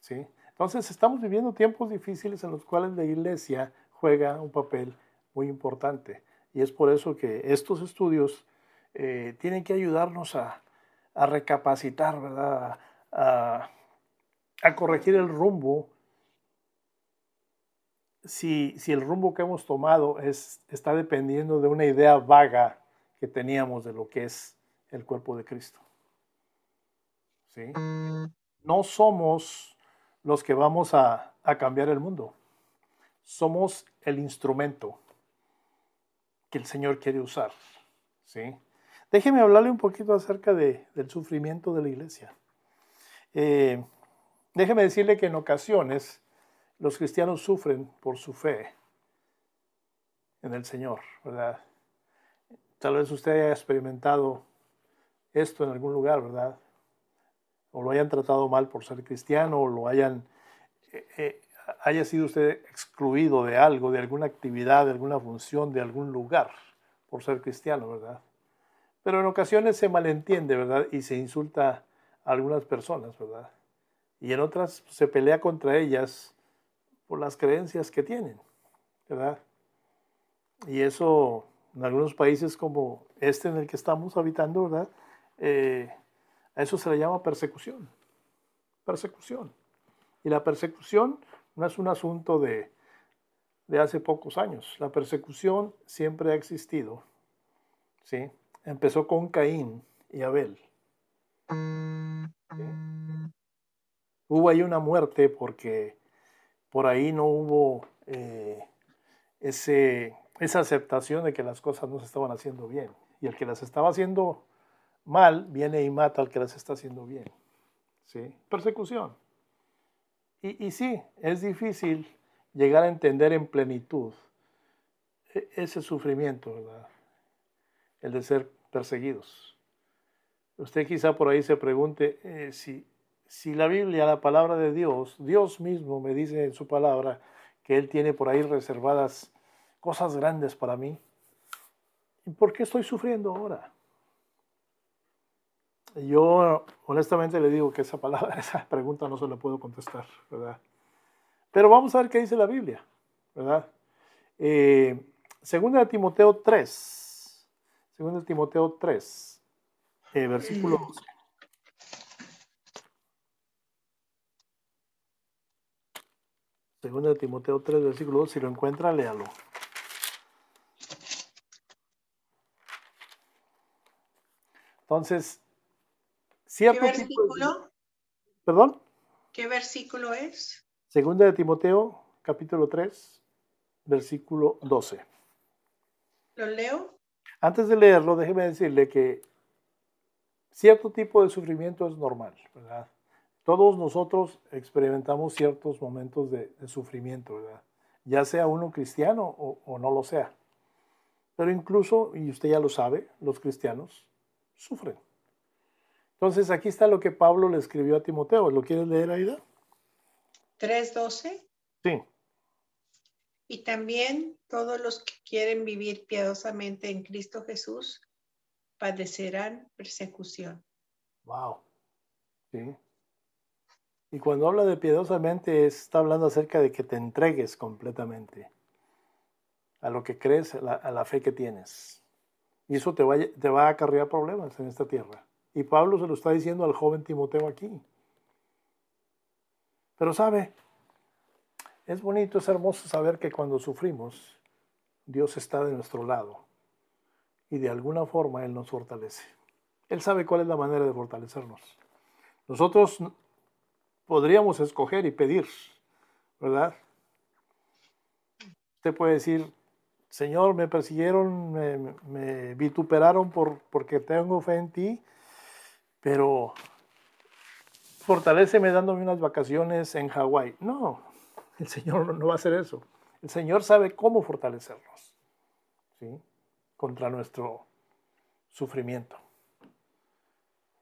Entonces estamos viviendo tiempos difíciles en los cuales la iglesia juega un papel muy importante. Y es por eso que estos estudios eh, tienen que ayudarnos a, recapacitar, ¿verdad? A, corregir el rumbo. Si, si, el rumbo que hemos tomado es, está dependiendo de una idea vaga que teníamos de lo que es el cuerpo de Cristo. ¿Sí? No somos los que vamos a, a cambiar el mundo. Somos el instrumento que el Señor quiere usar. ¿sí? Déjeme hablarle un poquito acerca de, del sufrimiento de la iglesia. Eh, déjeme decirle que en ocasiones los cristianos sufren por su fe en el Señor, ¿verdad? Tal vez usted haya experimentado esto en algún lugar, ¿verdad? O lo hayan tratado mal por ser cristiano, o lo hayan, eh, eh, haya sido usted excluido de algo, de alguna actividad, de alguna función, de algún lugar, por ser cristiano, ¿verdad? Pero en ocasiones se malentiende, ¿verdad? Y se insulta a algunas personas, ¿verdad? Y en otras se pelea contra ellas por las creencias que tienen, ¿verdad? Y eso en algunos países como este en el que estamos habitando, ¿verdad? Eh, a eso se le llama persecución. Persecución. Y la persecución no es un asunto de, de hace pocos años. La persecución siempre ha existido. ¿sí? Empezó con Caín y Abel. Hubo ahí una muerte porque por ahí no hubo eh, ese, esa aceptación de que las cosas no se estaban haciendo bien. Y el que las estaba haciendo mal viene y mata al que las está haciendo bien. ¿Sí? Persecución. Y, y sí, es difícil llegar a entender en plenitud e, ese sufrimiento, ¿verdad? El de ser perseguidos. Usted quizá por ahí se pregunte eh, si, si la Biblia, la palabra de Dios, Dios mismo me dice en su palabra que Él tiene por ahí reservadas cosas grandes para mí. ¿Y por qué estoy sufriendo ahora? Yo honestamente le digo que esa palabra, esa pregunta no se la puedo contestar, ¿verdad? Pero vamos a ver qué dice la Biblia, ¿verdad? Eh, segunda de Timoteo 3, segunda de Timoteo 3, eh, versículo 12. Segunda de Timoteo 3, versículo 2, si lo encuentra, léalo. Entonces, cierto ¿Qué versículo? ¿Perdón? ¿Qué versículo es? Segunda de Timoteo, capítulo 3, versículo 12. ¿Lo leo? Antes de leerlo, déjeme decirle que cierto tipo de sufrimiento es normal, ¿verdad? Todos nosotros experimentamos ciertos momentos de, sufrimiento, ¿verdad? Ya sea uno cristiano o, o no lo sea. Pero incluso, y usted ya lo sabe, los cristianos sufren. Entonces aquí está lo que Pablo le escribió a Timoteo. ¿Lo quieres leer, Aida? 3.12. Sí. Y también todos los que quieren vivir piadosamente en Cristo Jesús padecerán persecución. Wow. Sí. Y cuando habla de piadosamente, está hablando acerca de que te entregues completamente a lo que crees, a la, fe que tienes. Y eso te va, te va a acarrear problemas en esta tierra. Y Pablo se lo está diciendo al joven Timoteo aquí. Pero sabe, es bonito, es hermoso saber que cuando sufrimos, Dios está de nuestro lado y de alguna forma Él nos fortalece. Él sabe cuál es la manera de fortalecernos. Nosotros podríamos escoger y pedir, ¿verdad? Usted puede decir, Señor, me persiguieron, me, vituperaron por, porque tengo fe en ti, pero fortaleceme dándome unas vacaciones en Hawái. No, el Señor no va a hacer eso. El Señor sabe cómo fortalecernos ¿sí? contra nuestro sufrimiento.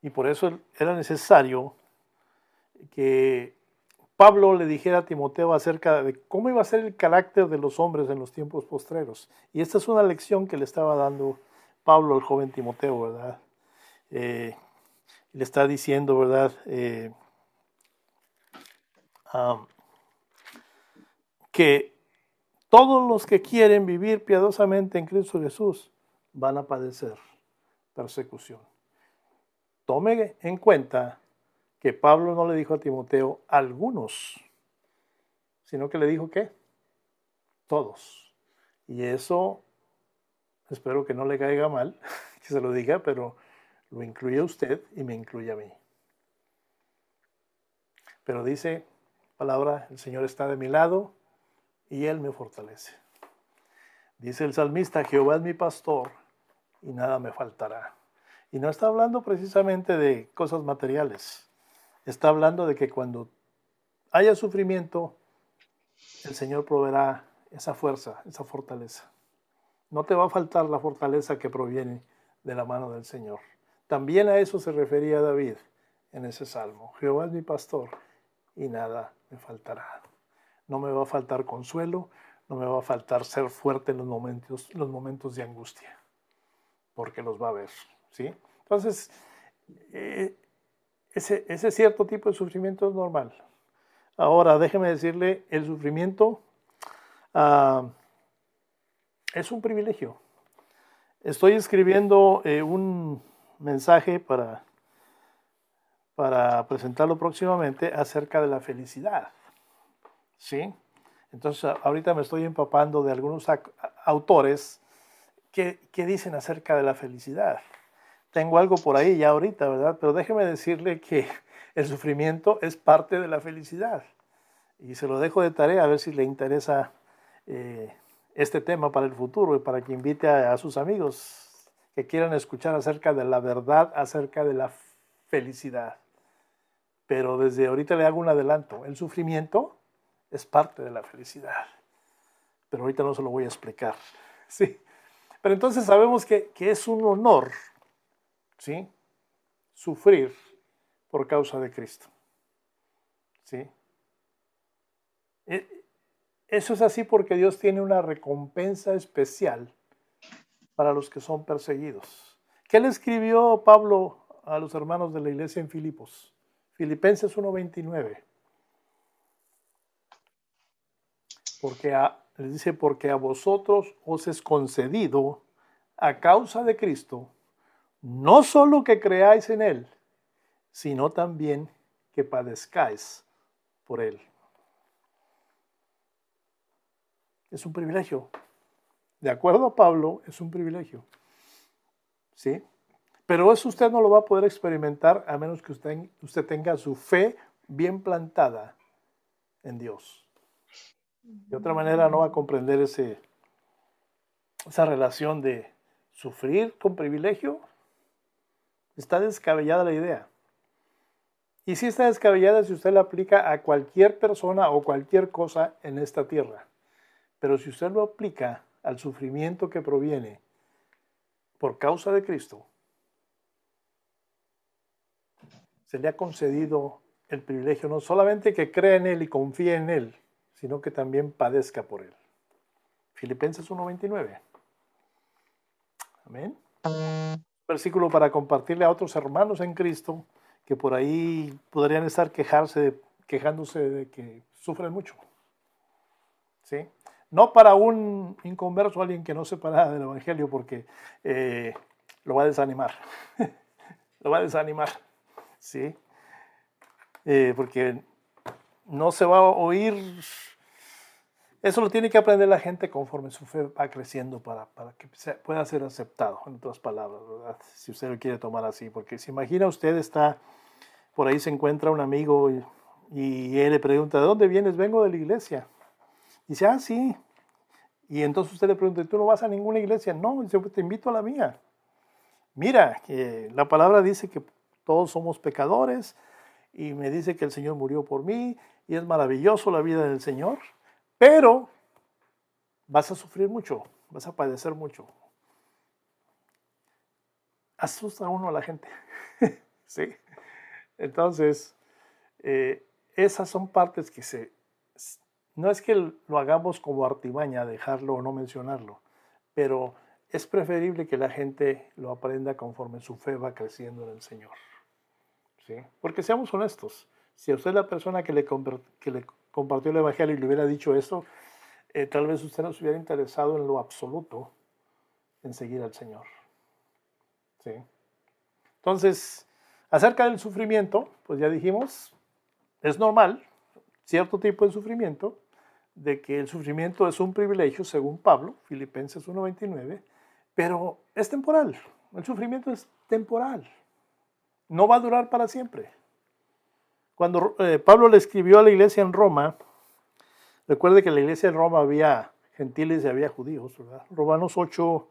Y por eso era necesario que Pablo le dijera a Timoteo acerca de cómo iba a ser el carácter de los hombres en los tiempos postreros. Y esta es una lección que le estaba dando Pablo al joven Timoteo, ¿verdad? Eh, le está diciendo, ¿verdad? Eh, que todos los que quieren vivir piadosamente en Cristo Jesús van a padecer persecución. Tome en cuenta que Pablo no le dijo a Timoteo algunos, sino que le dijo que todos. Y eso espero que no le caiga mal que se lo diga, pero lo incluye usted y me incluye a mí. Pero dice, palabra, el Señor está de mi lado y Él me fortalece. Dice el salmista, Jehová es mi pastor y nada me faltará. Y no está hablando precisamente de cosas materiales. Está hablando de que cuando haya sufrimiento, el Señor proveerá esa fuerza, esa fortaleza. No te va a faltar la fortaleza que proviene de la mano del Señor. También a eso se refería David en ese salmo. Jehová es mi pastor y nada me faltará. No me va a faltar consuelo, no me va a faltar ser fuerte en los momentos, los momentos de angustia, porque los va a ver. ¿sí? Entonces, eh, ese, ese cierto tipo de sufrimiento es normal. Ahora, déjeme decirle, el sufrimiento ah, es un privilegio. Estoy escribiendo eh, un mensaje para, para presentarlo próximamente acerca de la felicidad. ¿Sí? Entonces, ahorita me estoy empapando de algunos autores que, que, dicen acerca de la felicidad. Tengo algo por ahí ya ahorita, ¿verdad? Pero déjeme decirle que el sufrimiento es parte de la felicidad. Y se lo dejo de tarea a ver si le interesa eh, este tema para el futuro y para que invite a, a sus amigos que quieran escuchar acerca de la verdad, acerca de la felicidad. Pero desde ahorita le hago un adelanto. El sufrimiento es parte de la felicidad. Pero ahorita no se lo voy a explicar. ¿sí? Pero entonces sabemos que, que es un honor ¿sí? sufrir por causa de Cristo. ¿sí? E, eso es así porque Dios tiene una recompensa especial para los que son perseguidos. ¿Qué le escribió Pablo a los hermanos de la iglesia en Filipos? Filipenses 1:29. Porque a, les dice, porque a vosotros os es concedido a causa de Cristo, no solo que creáis en Él, sino también que padezcáis por Él. es un privilegio. De acuerdo a Pablo, es un privilegio. ¿Sí? Pero eso usted no lo va a poder experimentar a menos que usted, usted tenga su fe bien plantada en Dios. De otra manera no va a comprender ese, esa relación de sufrir con privilegio. Está descabellada la idea. Y sí está descabellada si usted la aplica a cualquier persona o cualquier cosa en esta tierra. Pero si usted lo aplica al sufrimiento que proviene por causa de Cristo, se le ha concedido el privilegio no solamente que crea en Él y confíe en Él, sino que también padezca por Él. Filipenses 1.29. Amén. Versículo para compartirle a otros hermanos en Cristo que por ahí podrían estar quejarse, quejándose de que sufren mucho. ¿Sí? No para un inconverso, alguien que no sepa nada del Evangelio, porque eh, lo va a desanimar. lo va a desanimar, ¿sí? Eh, porque no se va a oír. Eso lo tiene que aprender la gente conforme su fe va creciendo para, para que pueda ser aceptado, en otras palabras. Si usted lo quiere tomar así, porque si imagina usted está, por ahí se encuentra un amigo y, y él le pregunta, ¿de dónde vienes? Vengo de la iglesia. Dice, ah, sí. Y entonces usted le pregunta, ¿tú no vas a ninguna iglesia? No, dice, te invito a la mía. Mira, la palabra dice que todos somos pecadores y me dice que el Señor murió por mí y es maravilloso la vida del Señor, pero vas a sufrir mucho, vas a padecer mucho. Asusta a uno a la gente. ¿Sí? Entonces, eh, esas son partes que se no es que lo hagamos como artimaña, dejarlo o no mencionarlo, pero es preferible que la gente lo aprenda conforme su fe va creciendo en el Señor. ¿Sí? Porque seamos honestos, si a usted la persona que le, compartió el Evangelio y le hubiera dicho eso, eh, tal vez usted no se hubiera interesado en lo absoluto en seguir al Señor. ¿sí? Entonces, acerca del sufrimiento, pues ya dijimos, es normal, cierto tipo de sufrimiento, de que el sufrimiento es un privilegio, según Pablo, Filipenses 1.29, pero es temporal. El sufrimiento es temporal. No va a durar para siempre. Cuando eh, Pablo le escribió a la iglesia en Roma, recuerde que en la iglesia en Roma había gentiles y había judíos, ¿verdad? Romanos 8,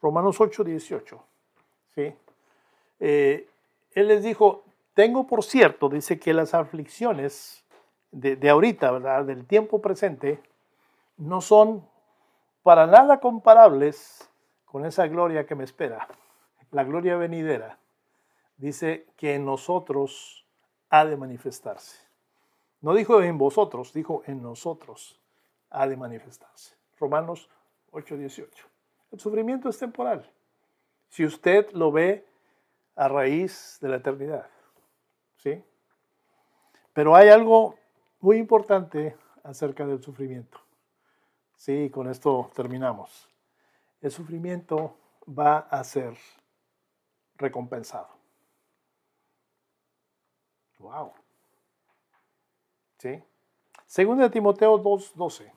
Romanos 8, 18. ¿sí? Eh, él les dijo, tengo por cierto, dice que las aflicciones de, ahorita, ¿verdad? Del tiempo presente, no son para nada comparables con esa gloria que me espera, la gloria venidera. Dice que en nosotros ha de manifestarse. No dijo en vosotros, dijo en nosotros ha de manifestarse. Romanos 8:18. El sufrimiento es temporal. Si usted lo ve a raíz de la eternidad. ¿Sí? Pero hay algo muy importante acerca del sufrimiento. Sí, con esto terminamos. El sufrimiento va a ser recompensado. Wow. ¿Sí? Segundo de Timoteo 2.12.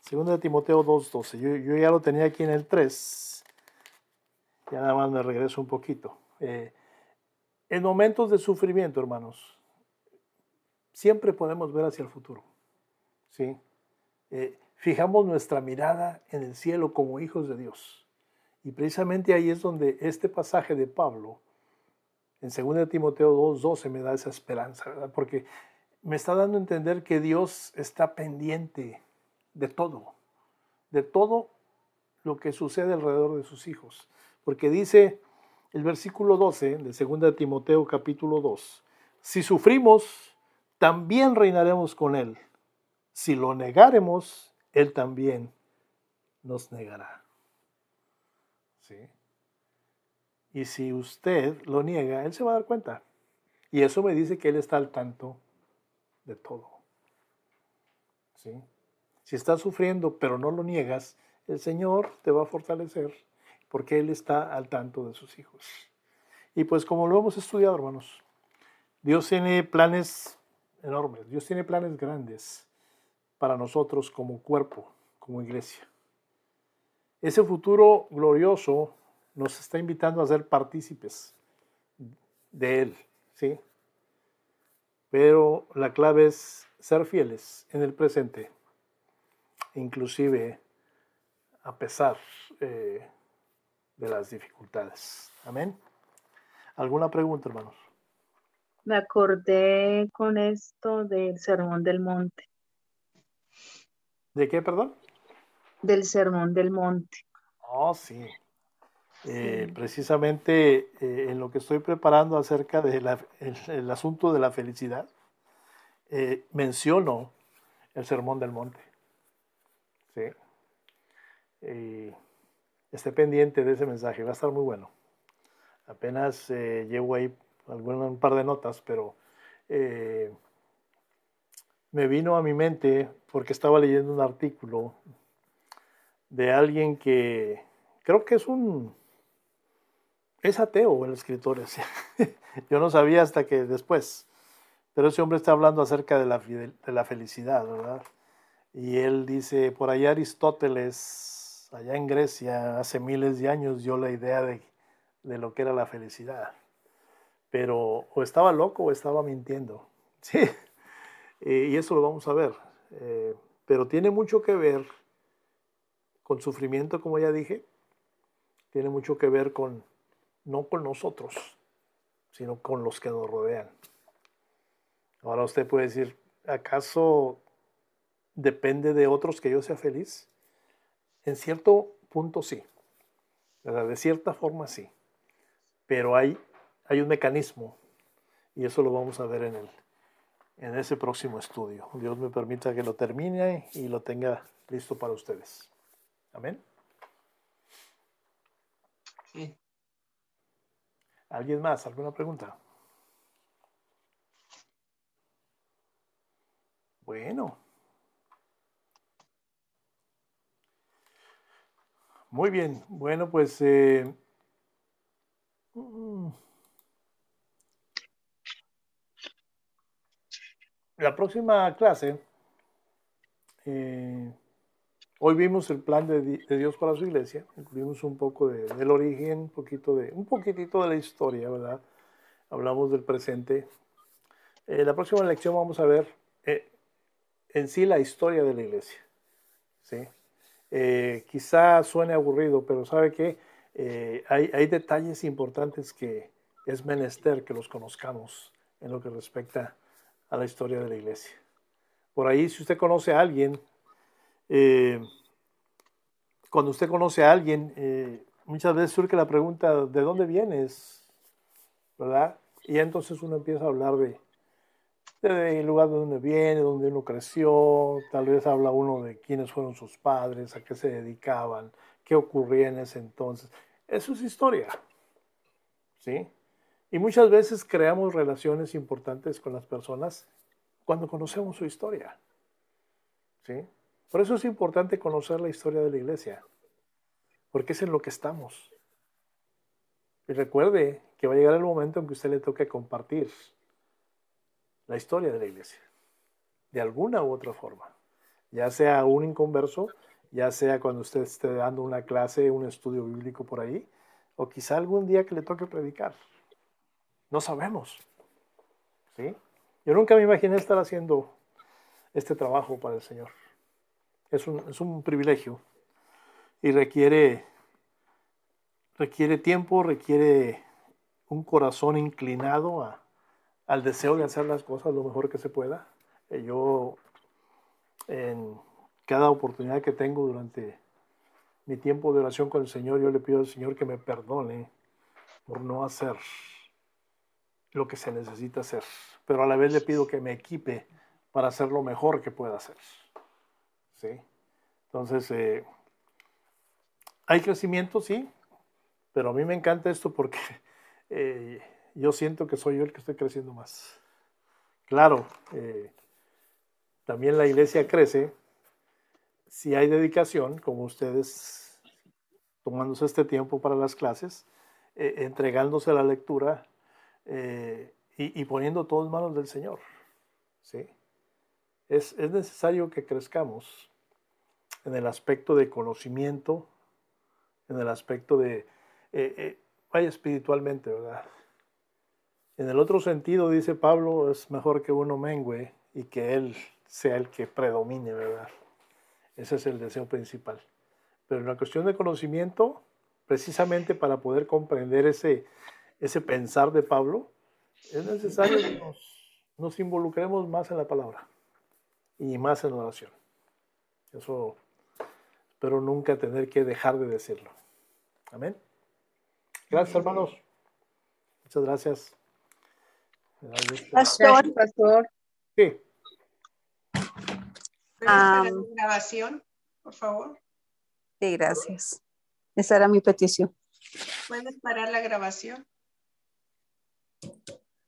Segundo de Timoteo 2.12. Yo, ya lo tenía aquí en el 3. Ya nada más me regreso un poquito. Eh, en momentos de sufrimiento, hermanos, siempre podemos ver hacia el futuro. ¿sí? Eh, fijamos nuestra mirada en el cielo como hijos de Dios. Y precisamente ahí es donde este pasaje de Pablo, en 2 Timoteo 2.12, me da esa esperanza, ¿verdad? porque me está dando a entender que Dios está pendiente de todo, de todo lo que sucede alrededor de sus hijos. Porque dice el versículo 12 de 2 Timoteo capítulo 2, si sufrimos, también reinaremos con Él. Si lo negaremos, Él también nos negará. ¿Sí? Y si usted lo niega, Él se va a dar cuenta. Y eso me dice que Él está al tanto de todo. ¿Sí? Si estás sufriendo pero no lo niegas, el Señor te va a fortalecer porque Él está al tanto de sus hijos. Y pues como lo hemos estudiado, hermanos, Dios tiene planes enormes. Dios tiene planes grandes para nosotros como cuerpo, como iglesia. Ese futuro glorioso nos está invitando a ser partícipes de Él, ¿sí? Pero la clave es ser fieles en el presente, inclusive a pesar eh, de las dificultades. Amén. ¿Alguna pregunta, hermanos? Me acordé con esto del Sermón del Monte. ¿De qué, perdón? Del Sermón del Monte. Oh, sí. Eh, precisamente eh, en lo que estoy preparando acerca del asunto de la felicidad, eh, menciono el Sermón del Monte. Sí. esté pendiente de ese mensaje, va a estar muy bueno. Apenas llevo ahí un par de notas, pero eh, me vino a mi mente porque estaba leyendo un artículo de alguien que creo que es un es ateo el escritor ese. Yo no sabía hasta que después. Pero ese hombre está hablando acerca de la, de la felicidad, ¿verdad? Y él dice, por allá Aristóteles, allá en Grecia, hace miles de años, dio la idea de, de lo que era la felicidad pero o estaba loco o estaba mintiendo. Sí, y eso lo vamos a ver. Eh, pero tiene mucho que ver con sufrimiento, como ya dije, tiene mucho que ver con, no con nosotros, sino con los que nos rodean. Ahora usted puede decir, ¿acaso depende de otros que yo sea feliz? En cierto punto sí, de cierta forma sí, pero hay hay un mecanismo y eso lo vamos a ver en, el, en ese próximo estudio. Dios me permita que lo termine y lo tenga listo para ustedes. Amén. ¿Alguien más? ¿Alguna pregunta? Bueno. Muy bien. Bueno, pues eh, La próxima clase, eh, hoy vimos el plan de, Dios para su iglesia, incluimos un poco de, del origen, un poquito de, un poquitito de la historia, ¿verdad? Hablamos del presente. Eh, la próxima lección vamos a ver eh, en sí la historia de la iglesia. ¿sí? Eh, quizá suene aburrido, pero sabe que hay, hay detalles importantes que es menester que los conozcamos en lo que respecta a la historia de la iglesia. Por ahí, si usted conoce a alguien, eh, cuando usted conoce a alguien, eh, muchas veces surge la pregunta, ¿de dónde vienes? ¿Verdad? Y entonces uno empieza a hablar de, del lugar de donde viene, donde uno creció, tal vez habla uno de quiénes fueron sus padres, a qué se dedicaban, qué ocurría en ese entonces. Eso es historia. ¿Sí? Y muchas veces creamos relaciones importantes con las personas cuando conocemos su historia. ¿Sí? Por eso es importante conocer la historia de la iglesia, porque es en lo que estamos. Y recuerde que va a llegar el momento en que usted le toque compartir la historia de la iglesia, de alguna u otra forma, ya sea un inconverso, ya sea cuando usted esté dando una clase, un estudio bíblico por ahí, o quizá algún día que le toque predicar. No sabemos. ¿Sí? Yo nunca me imaginé estar haciendo este trabajo para el Señor. Es un, es un privilegio y requiere, requiere tiempo, requiere un corazón inclinado a, al deseo de hacer las cosas lo mejor que se pueda. Eh, yo, en cada oportunidad que tengo durante mi tiempo de oración con el Señor, yo le pido al Señor que me perdone por no hacer lo que se necesita hacer, pero a la vez le pido que me equipe para hacer lo mejor que pueda hacer. ¿Sí? Entonces, eh, hay crecimiento, sí, pero a mí me encanta esto porque eh, yo siento que soy yo el que estoy creciendo más. Claro, eh, también la iglesia crece si hay dedicación, como ustedes tomándose este tiempo para las clases, entregándose a la lectura, eh, y, poniendo todo manos del Señor. ¿sí? Es, es, necesario que crezcamos en el aspecto de conocimiento, en el aspecto de, eh, eh, vaya espiritualmente, ¿verdad? En el otro sentido, dice Pablo, es mejor que uno mengüe y que él sea el que predomine, ¿verdad? Ese es el deseo principal. Pero en la cuestión de conocimiento, precisamente para poder comprender ese, ese pensar de Pablo, es necesario que nos, involucremos más en la palabra y más en la oración. Eso espero nunca tener que dejar de decirlo. Amén. Gracias, hermanos. Muchas gracias. Pastor. Pastor. Sí. la grabación, por favor? Sí, gracias. Esa era mi petición. ¿Puedes parar la grabación? Thank you.